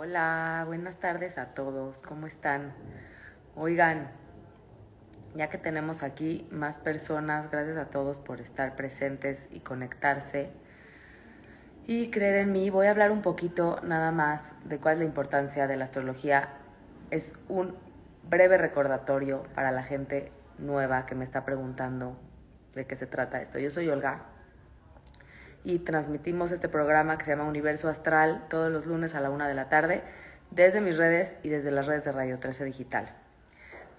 Hola, buenas tardes a todos, ¿cómo están? Oigan, ya que tenemos aquí más personas, gracias a todos por estar presentes y conectarse y creer en mí, voy a hablar un poquito nada más de cuál es la importancia de la astrología. Es un breve recordatorio para la gente nueva que me está preguntando de qué se trata esto. Yo soy Olga, y transmitimos este programa que se llama Universo Astral todos los lunes a la una de la tarde desde mis redes y desde las redes de Radio 13 Digital.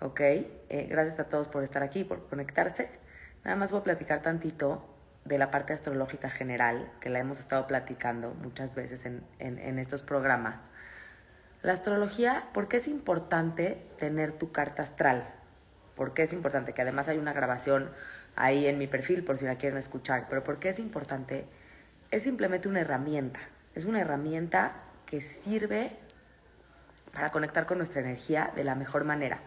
¿Ok? Eh, gracias a todos por estar aquí, por conectarse. Nada más voy a platicar tantito de la parte astrológica general, que la hemos estado platicando muchas veces en, en estos programas. La astrología, ¿por qué es importante tener tu carta astral? ¿Por qué es importante? Que además hay una grabación ahí en mi perfil por si la quieren escuchar. Pero ¿por qué es importante? Es simplemente una herramienta. Es una herramienta que sirve para conectar con nuestra energía de la mejor manera,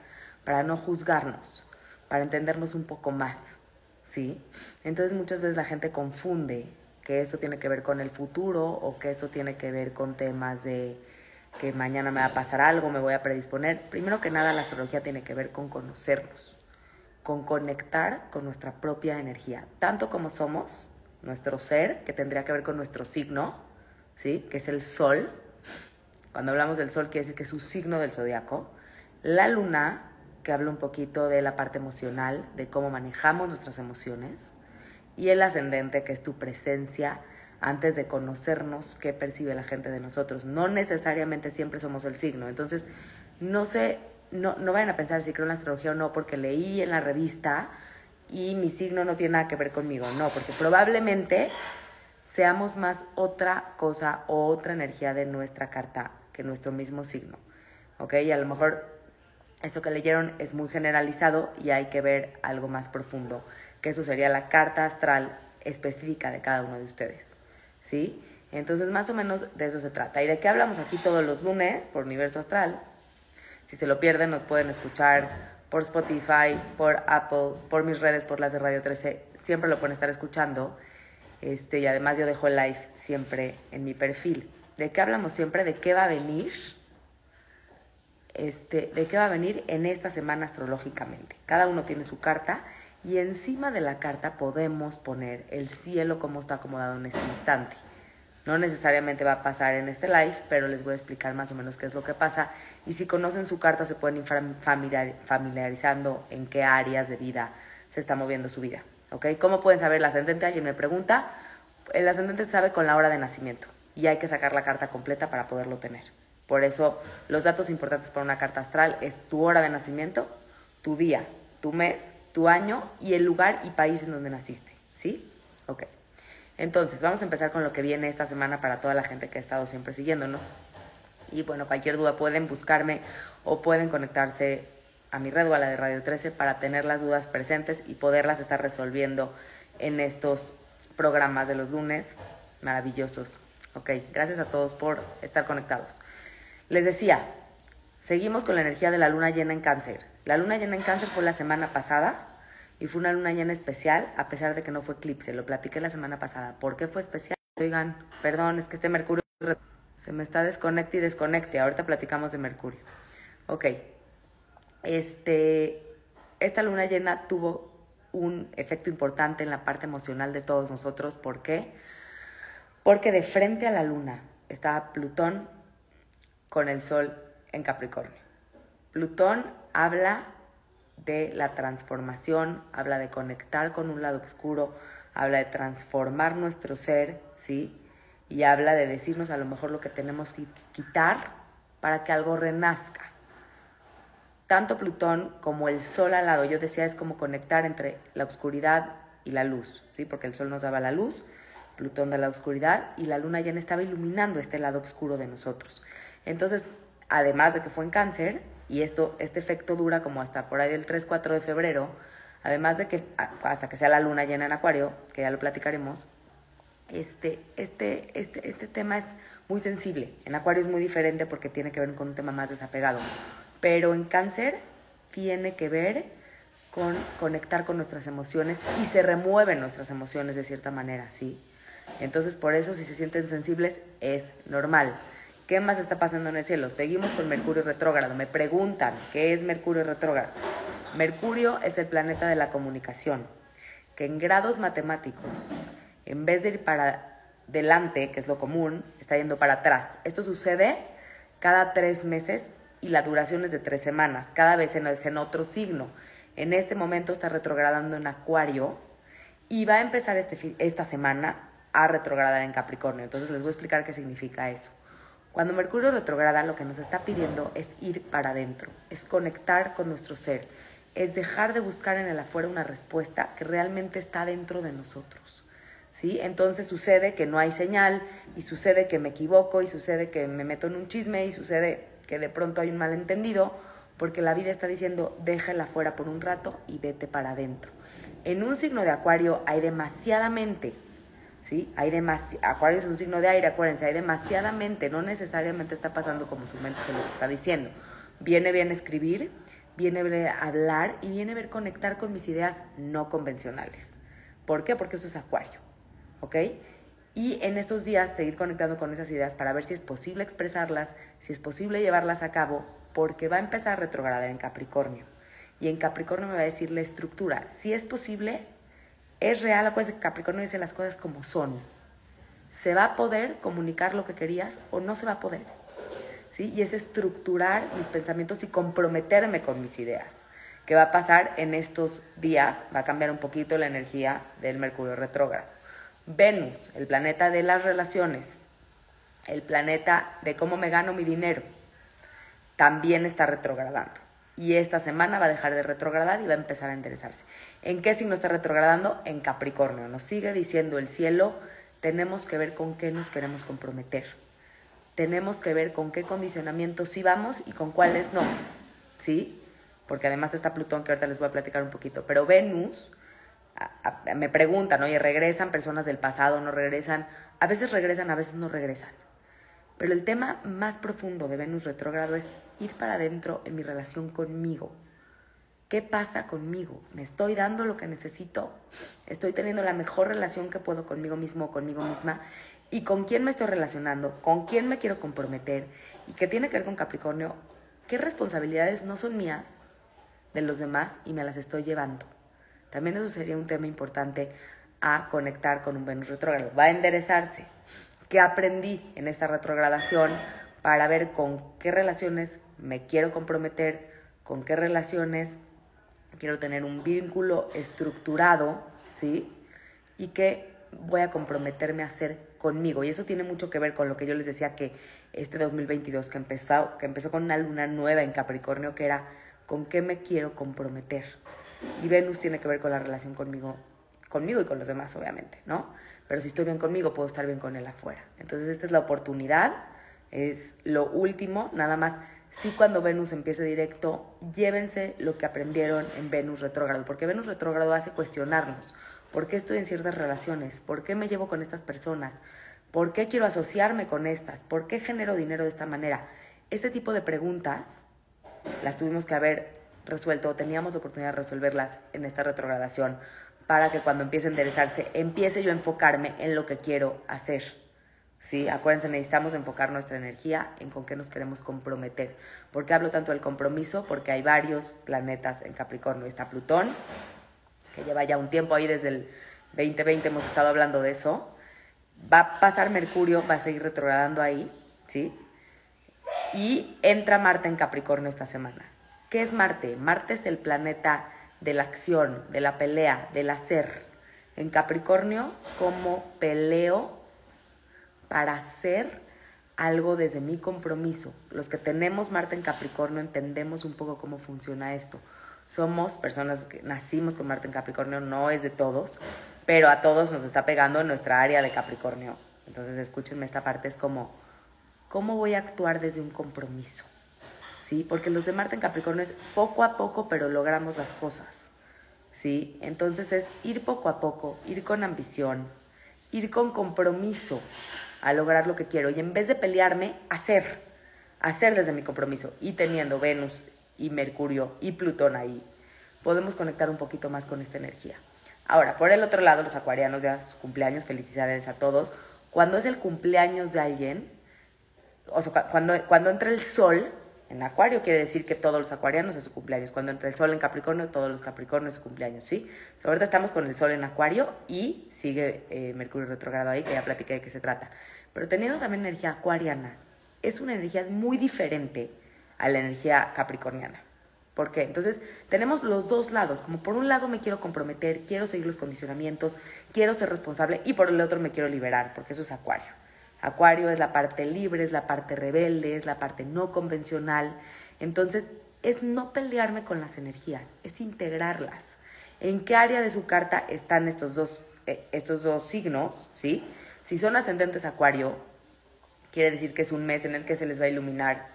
para no juzgarnos, para entendernos un poco más, ¿sí? Entonces muchas veces la gente confunde que esto tiene que ver con el futuro o que esto tiene que ver con temas de que mañana me va a pasar algo, me voy a predisponer. Primero que nada, la astrología tiene que ver con conocernos, con conectar con nuestra propia energía, tanto como somos, nuestro ser, que tendría que ver con nuestro signo, ¿sí? que es el sol. Cuando hablamos del sol, quiere decir que es un signo del zodiaco. La luna, que habla un poquito de la parte emocional, de cómo manejamos nuestras emociones. Y el ascendente, que es tu presencia antes de conocernos qué percibe la gente de nosotros. No necesariamente siempre somos el signo. Entonces, no sé no, no vayan a pensar si creo en la astrología o no porque leí en la revista y mi signo no tiene nada que ver conmigo. No, porque probablemente seamos más otra cosa o otra energía de nuestra carta que nuestro mismo signo. ¿Ok? Y a lo mejor eso que leyeron es muy generalizado y hay que ver algo más profundo, que eso sería la carta astral específica de cada uno de ustedes. ¿Sí? Entonces, más o menos de eso se trata. ¿Y de qué hablamos aquí todos los lunes por Universo Astral? Si se lo pierden, nos pueden escuchar por Spotify, por Apple, por mis redes, por las de Radio 13. Siempre lo pueden estar escuchando. Este, y además yo dejo el live siempre en mi perfil. ¿De qué hablamos siempre? ¿De qué va a venir? Este, ¿De qué va a venir en esta semana astrológicamente? Cada uno tiene su carta y encima de la carta podemos poner el cielo como está acomodado en este instante. No necesariamente va a pasar en este live, pero les voy a explicar más o menos qué es lo que pasa. Y si conocen su carta, se pueden ir familiarizando en qué áreas de vida se está moviendo su vida. ¿Ok? ¿Cómo pueden saber el ascendente? Alguien me pregunta. El ascendente se sabe con la hora de nacimiento y hay que sacar la carta completa para poderlo tener. Por eso, los datos importantes para una carta astral es tu hora de nacimiento, tu día, tu mes, tu año y el lugar y país en donde naciste. ¿Sí? Ok. Entonces, vamos a empezar con lo que viene esta semana para toda la gente que ha estado siempre siguiéndonos. Y bueno, cualquier duda pueden buscarme o pueden conectarse a mi red o a la de Radio 13 para tener las dudas presentes y poderlas estar resolviendo en estos programas de los lunes maravillosos. Ok, gracias a todos por estar conectados. Les decía, seguimos con la energía de la luna llena en cáncer. La luna llena en cáncer fue la semana pasada y fue una luna llena especial, a pesar de que no fue eclipse. Lo platiqué la semana pasada. ¿Por qué fue especial? Oigan, perdón, es que este Mercurio se me está desconecte y desconecte. Ahorita platicamos de Mercurio. Ok. Este, esta luna llena tuvo un efecto importante en la parte emocional de todos nosotros. ¿Por qué? Porque de frente a la luna estaba Plutón con el Sol en Capricornio. Plutón habla de la transformación, habla de conectar con un lado oscuro, habla de transformar nuestro ser, ¿sí? Y habla de decirnos a lo mejor lo que tenemos que quitar para que algo renazca. Tanto Plutón como el Sol al lado, yo decía, es como conectar entre la oscuridad y la luz, ¿sí? Porque el Sol nos daba la luz, Plutón da la oscuridad y la luna ya estaba iluminando este lado oscuro de nosotros. Entonces, además de que fue en cáncer, y esto, este efecto dura como hasta por ahí del 3-4 de febrero, además de que hasta que sea la luna llena en acuario, que ya lo platicaremos, este, este, este, este tema es muy sensible. En acuario es muy diferente porque tiene que ver con un tema más desapegado. Pero en cáncer tiene que ver con conectar con nuestras emociones y se remueven nuestras emociones de cierta manera, ¿sí? Entonces, por eso, si se sienten sensibles, es normal. ¿Qué más está pasando en el cielo? Seguimos con Mercurio retrógrado. Me preguntan, ¿qué es Mercurio retrógrado? Mercurio es el planeta de la comunicación, que en grados matemáticos, en vez de ir para delante, que es lo común, está yendo para atrás. Esto sucede cada tres meses y la duración es de tres semanas, cada vez en, en otro signo. En este momento está retrogradando en Acuario y va a empezar este, esta semana a retrogradar en Capricornio. Entonces les voy a explicar qué significa eso. Cuando Mercurio retrograda, lo que nos está pidiendo es ir para adentro, es conectar con nuestro ser, es dejar de buscar en el afuera una respuesta que realmente está dentro de nosotros. ¿Sí? Entonces sucede que no hay señal y sucede que me equivoco y sucede que me meto en un chisme y sucede que de pronto hay un malentendido porque la vida está diciendo déjala afuera por un rato y vete para adentro. En un signo de acuario hay demasiadamente ¿sí? Hay Acuario es un signo de aire, acuérdense, hay demasiadamente, no necesariamente está pasando como su mente se los está diciendo. Viene bien escribir, viene bien hablar y viene ver conectar con mis ideas no convencionales. ¿Por qué? Porque eso es Acuario, ¿ok? Y en estos días seguir conectando con esas ideas para ver si es posible expresarlas, si es posible llevarlas a cabo, porque va a empezar a retrogradar en Capricornio. Y en Capricornio me va a decir la estructura. Si es posible, es real, acuérdense que Capricornio dice las cosas como son. ¿Se va a poder comunicar lo que querías o no se va a poder? ¿Sí? Y es estructurar mis pensamientos y comprometerme con mis ideas. ¿Qué va a pasar en estos días? Va a cambiar un poquito la energía del Mercurio retrógrado. Venus, el planeta de las relaciones, el planeta de cómo me gano mi dinero, también está retrogradando y esta semana va a dejar de retrogradar y va a empezar a interesarse. ¿En qué signo está retrogradando? En Capricornio. Nos sigue diciendo el cielo, tenemos que ver con qué nos queremos comprometer. Tenemos que ver con qué condicionamientos sí vamos y con cuáles no. ¿Sí? Porque además está Plutón, que ahorita les voy a platicar un poquito. Pero Venus, me preguntan, oye, ¿regresan personas del pasado? ¿No regresan? A veces regresan, a veces no regresan. Pero el tema más profundo de Venus retrógrado es ir para adentro en mi relación conmigo. ¿Qué pasa conmigo? ¿Me estoy dando lo que necesito? ¿Estoy teniendo la mejor relación que puedo conmigo mismo o conmigo misma? ¿Y con quién me estoy relacionando? ¿Con quién me quiero comprometer? ¿Y qué tiene que ver con Capricornio? ¿Qué responsabilidades no son mías de los demás y me las estoy llevando? También eso sería un tema importante a conectar con un Venus retrógrado. Va a enderezarse qué aprendí en esta retrogradación para ver con qué relaciones me quiero comprometer, con qué relaciones quiero tener un vínculo estructurado, ¿sí? Y qué voy a comprometerme a hacer conmigo. Y eso tiene mucho que ver con lo que yo les decía que este 2022 que empezó, que empezó con una luna nueva en Capricornio, que era con qué me quiero comprometer. Y Venus tiene que ver con la relación conmigo, conmigo y con los demás, obviamente, ¿no? pero si estoy bien conmigo, puedo estar bien con él afuera. Entonces esta es la oportunidad, es lo último, nada más. Sí, cuando Venus empiece directo, llévense lo que aprendieron en Venus retrógrado, porque Venus retrógrado hace cuestionarnos. ¿Por qué estoy en ciertas relaciones? ¿Por qué me llevo con estas personas? ¿Por qué quiero asociarme con estas? ¿Por qué genero dinero de esta manera? Este tipo de preguntas las tuvimos que haber resuelto, teníamos la oportunidad de resolverlas en esta retrogradación para que cuando empiece a enderezarse, empiece yo a enfocarme en lo que quiero hacer. ¿Sí? Acuérdense, necesitamos enfocar nuestra energía en con qué nos queremos comprometer. ¿Por qué hablo tanto del compromiso? Porque hay varios planetas en Capricornio. Está Plutón, que lleva ya un tiempo ahí desde el 2020 hemos estado hablando de eso. Va a pasar Mercurio, va a seguir retrogradando ahí, ¿sí? Y entra Marte en Capricornio esta semana. ¿Qué es Marte? Marte es el planeta de la acción, de la pelea, del hacer. En Capricornio, como peleo para hacer algo desde mi compromiso. Los que tenemos Marte en Capricornio entendemos un poco cómo funciona esto. Somos personas que nacimos con Marte en Capricornio, no es de todos, pero a todos nos está pegando en nuestra área de Capricornio. Entonces escúchenme esta parte, es como, ¿cómo voy a actuar desde un compromiso? Porque los de Marte en Capricornio es poco a poco, pero logramos las cosas, ¿sí? Entonces es ir poco a poco, ir con ambición, ir con compromiso a lograr lo que quiero y en vez de pelearme, hacer, hacer desde mi compromiso y teniendo Venus y Mercurio y Plutón ahí, podemos conectar un poquito más con esta energía. Ahora, por el otro lado, los acuarianos ya su cumpleaños, felicidades a todos. Cuando es el cumpleaños de alguien, o sea, cuando, cuando entra el sol en Acuario, quiere decir que todos los acuarianos es su cumpleaños. Cuando entra el sol en Capricornio, todos los capricornios es su cumpleaños, ¿sí? ahorita estamos con el sol en Acuario y sigue eh, Mercurio retrogrado ahí, que ya platiqué de qué se trata. Pero teniendo también energía acuariana, es una energía muy diferente a la energía capricorniana. ¿Por qué? Entonces, tenemos los dos lados. Como por un lado me quiero comprometer, quiero seguir los condicionamientos, quiero ser responsable y por el otro me quiero liberar, porque eso es Acuario. Acuario es la parte libre, es la parte rebelde, es la parte no convencional. Entonces, es no pelearme con las energías, es integrarlas. ¿En qué área de su carta están estos dos, eh, estos dos signos? ¿sí? Si son ascendentes Acuario, quiere decir que es un mes en el que se les va a iluminar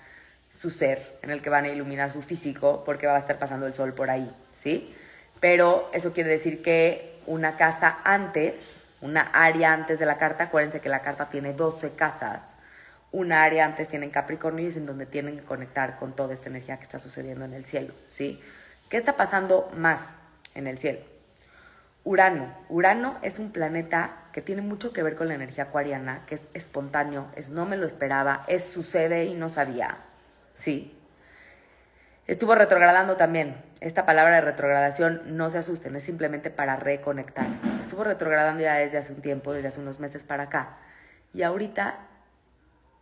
su ser, en el que van a iluminar su físico, porque va a estar pasando el sol por ahí, ¿sí? Pero eso quiere decir que una casa antes, una área antes de la carta, acuérdense que la carta tiene 12 casas, una área antes tiene Capricornio y es en donde tienen que conectar con toda esta energía que está sucediendo en el cielo, ¿sí? ¿Qué está pasando más en el cielo? Urano. Urano es un planeta que tiene mucho que ver con la energía acuariana, que es espontáneo, es no me lo esperaba, es sucede y no sabía, Sí. Estuvo retrogradando también. Esta palabra de retrogradación, no se asusten, es simplemente para reconectar. Estuvo retrogradando ya desde hace un tiempo, desde hace unos meses para acá. Y ahorita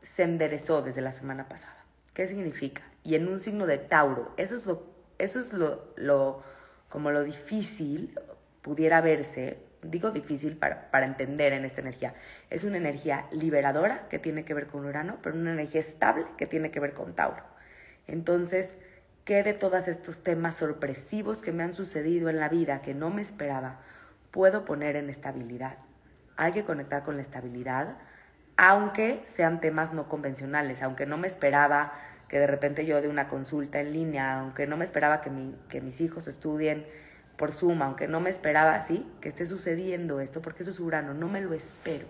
se enderezó desde la semana pasada. ¿Qué significa? Y en un signo de Tauro. Eso es lo, eso es lo, lo como lo difícil pudiera verse, digo difícil para, para, entender en esta energía. Es una energía liberadora que tiene que ver con Urano, pero una energía estable que tiene que ver con Tauro. Entonces, ¿qué de todos estos temas sorpresivos que me han sucedido en la vida que no me esperaba puedo poner en estabilidad? Hay que conectar con la estabilidad, aunque sean temas no convencionales, aunque no me esperaba que de repente yo de una consulta en línea, aunque no me esperaba que, mi, que mis hijos estudien por suma, aunque no me esperaba así, que esté sucediendo esto, porque eso es Urano, no me lo espero.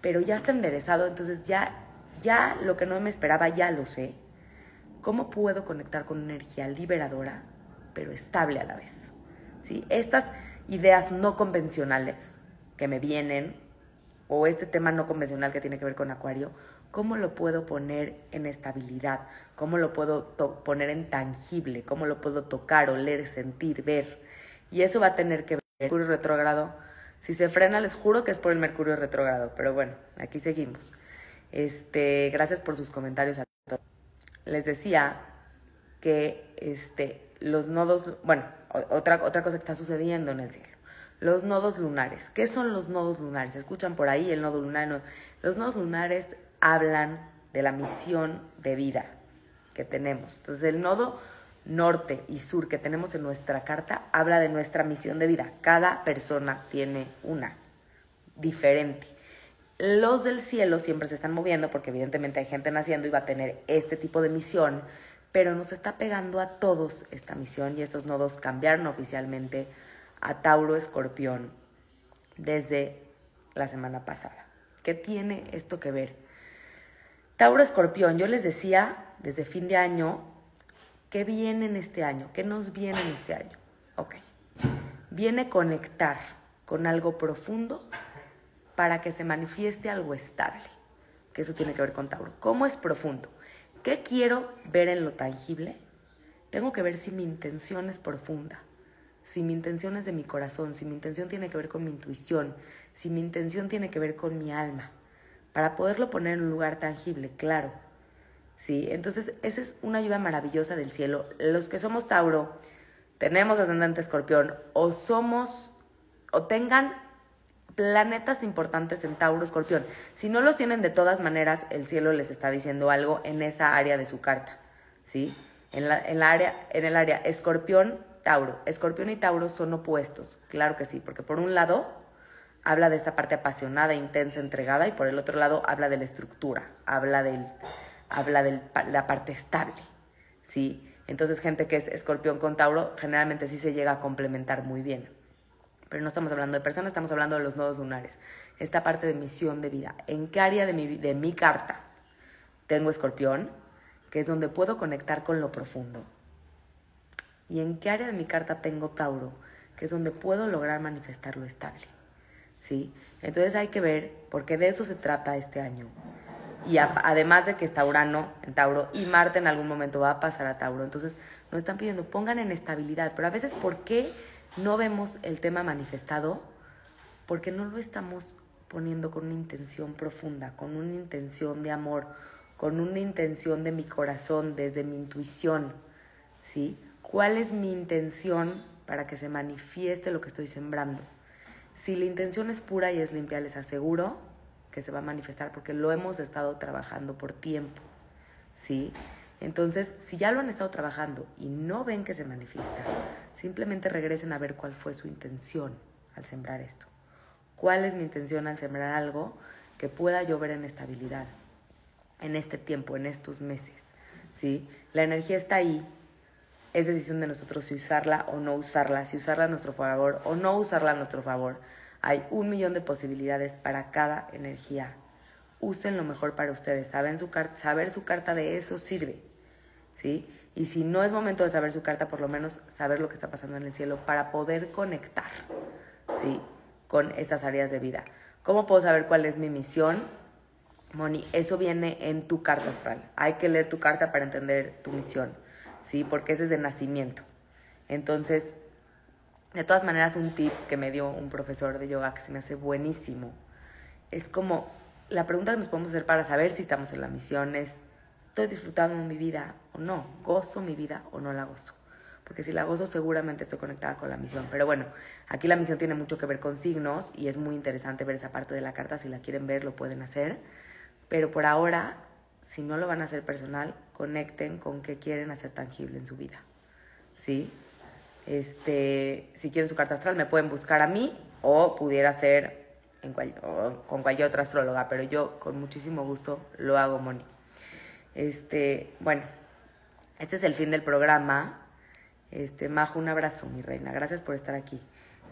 Pero ya está enderezado, entonces ya, ya lo que no me esperaba ya lo sé. ¿Cómo puedo conectar con energía liberadora, pero estable a la vez? ¿Sí? Estas ideas no convencionales que me vienen, o este tema no convencional que tiene que ver con Acuario, ¿cómo lo puedo poner en estabilidad? ¿Cómo lo puedo poner en tangible? ¿Cómo lo puedo tocar, oler, sentir, ver? Y eso va a tener que ver Mercurio retrógrado. Si se frena, les juro que es por el Mercurio retrógrado. Pero bueno, aquí seguimos. Este, gracias por sus comentarios a todos. Les decía que este, los nodos, bueno, otra, otra cosa que está sucediendo en el cielo. Los nodos lunares. ¿Qué son los nodos lunares? Escuchan por ahí el nodo lunar. Los nodos lunares hablan de la misión de vida que tenemos. Entonces, el nodo norte y sur que tenemos en nuestra carta habla de nuestra misión de vida. Cada persona tiene una diferente. Los del cielo siempre se están moviendo porque evidentemente hay gente naciendo y va a tener este tipo de misión, pero nos está pegando a todos esta misión y estos nodos cambiaron oficialmente a Tauro Escorpión desde la semana pasada. ¿Qué tiene esto que ver? Tauro Escorpión, yo les decía desde fin de año ¿Qué viene en este año? ¿Qué nos viene en este año? Ok. Viene conectar con algo profundo para que se manifieste algo estable, que eso tiene que ver con Tauro. ¿Cómo es profundo? ¿Qué quiero ver en lo tangible? Tengo que ver si mi intención es profunda, si mi intención es de mi corazón, si mi intención tiene que ver con mi intuición, si mi intención tiene que ver con mi alma, para poderlo poner en un lugar tangible, claro. ¿sí? Entonces, esa es una ayuda maravillosa del cielo. Los que somos Tauro, tenemos ascendente escorpión, o somos, o tengan planetas importantes en Tauro, escorpión. Si no los tienen de todas maneras, el cielo les está diciendo algo en esa área de su carta, ¿sí? En, la, en, área, en el área escorpión, Tauro. Escorpión y Tauro son opuestos, claro que sí, porque por un lado habla de esta parte apasionada, intensa, entregada, y por el otro lado habla de la estructura, habla del habla de la parte estable. ¿sí? Entonces, gente que es escorpión con Tauro, generalmente sí se llega a complementar muy bien. Pero no estamos hablando de personas, estamos hablando de los nodos lunares. Esta parte de misión de vida. ¿En qué área de mi, de mi carta tengo escorpión? Que es donde puedo conectar con lo profundo. ¿Y en qué área de mi carta tengo Tauro? Que es donde puedo lograr manifestar lo estable. ¿Sí? Entonces hay que ver, porque de eso se trata este año y además de que está Urano en Tauro y Marte en algún momento va a pasar a Tauro. Entonces nos están pidiendo, pongan en estabilidad, pero a veces ¿por qué no vemos el tema manifestado? Porque no lo estamos poniendo con una intención profunda, con una intención de amor, con una intención de mi corazón, desde mi intuición, ¿sí? ¿Cuál es mi intención para que se manifieste lo que estoy sembrando? Si la intención es pura y es limpia, les aseguro que se va a manifestar porque lo hemos estado trabajando por tiempo, ¿sí? Entonces, si ya lo han estado trabajando y no ven que se manifiesta, simplemente regresen a ver cuál fue su intención al sembrar esto. ¿Cuál es mi intención al sembrar algo que pueda yo ver en estabilidad en este tiempo, en estos meses? ¿Sí? La energía está ahí. Es decisión de nosotros si usarla o no usarla, si usarla a nuestro favor o no usarla a nuestro favor. Hay un millón de posibilidades para cada energía. Usen lo mejor para ustedes. Saben su saber su carta de eso sirve. ¿Sí? Y si no es momento de saber su carta, por lo menos saber lo que está pasando en el cielo para poder conectar ¿sí? con estas áreas de vida. ¿Cómo puedo saber cuál es mi misión? Moni, eso viene en tu carta astral. Hay que leer tu carta para entender tu misión, ¿sí? Porque ese es de nacimiento. Entonces, de todas maneras, un tip que me dio un profesor de yoga que se me hace buenísimo es como la pregunta que nos podemos hacer para saber si estamos en la misión es, ¿estoy disfrutando mi vida o no? ¿Gozo mi vida o no la gozo? Porque si la gozo seguramente estoy conectada con la misión. Pero bueno, aquí la misión tiene mucho que ver con signos y es muy interesante ver esa parte de la carta. Si la quieren ver, lo pueden hacer. Pero por ahora, si no lo van a hacer personal, conecten con qué quieren hacer tangible en su vida. ¿Sí? Este, si quieren su carta astral, me pueden buscar a mí o pudiera ser en con cualquier otra astróloga, pero yo con muchísimo gusto lo hago, Moni. Este, bueno, este es el fin del programa. Este, Majo, un abrazo, mi reina. Gracias por estar aquí.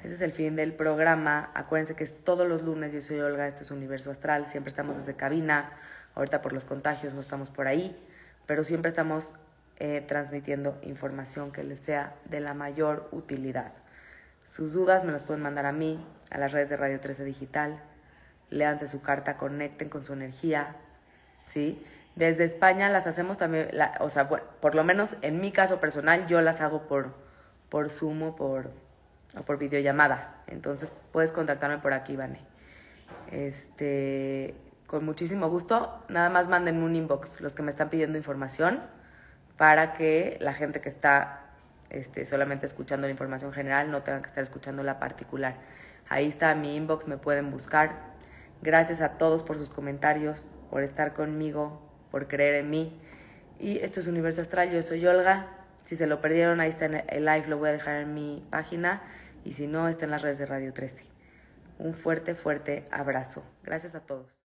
Este es el fin del programa. Acuérdense que es todos los lunes. Yo soy Olga, esto es Universo Astral. Siempre estamos desde cabina. Ahorita por los contagios no estamos por ahí, pero siempre estamos eh, transmitiendo información que les sea de la mayor utilidad. Sus dudas me las pueden mandar a mí, a las redes de Radio 13 Digital. Léanse su carta, conecten con su energía, ¿sí? Desde España las hacemos también, o sea, por, lo menos en mi caso personal, yo las hago por, por Zoom o por, o por videollamada. Entonces puedes contactarme por aquí, Vane. Este, con muchísimo gusto. Nada más manden un inbox los que me están pidiendo información para que la gente que está este, solamente escuchando la información general no tenga que estar escuchando la particular. Ahí está mi inbox, me pueden buscar. Gracias a todos por sus comentarios, por estar conmigo, por creer en mí. Y esto es Universo Astral, yo soy Olga. Si se lo perdieron, ahí está en el live, lo voy a dejar en mi página. Y si no, está en las redes de Radio 13. Un fuerte, fuerte abrazo. Gracias a todos.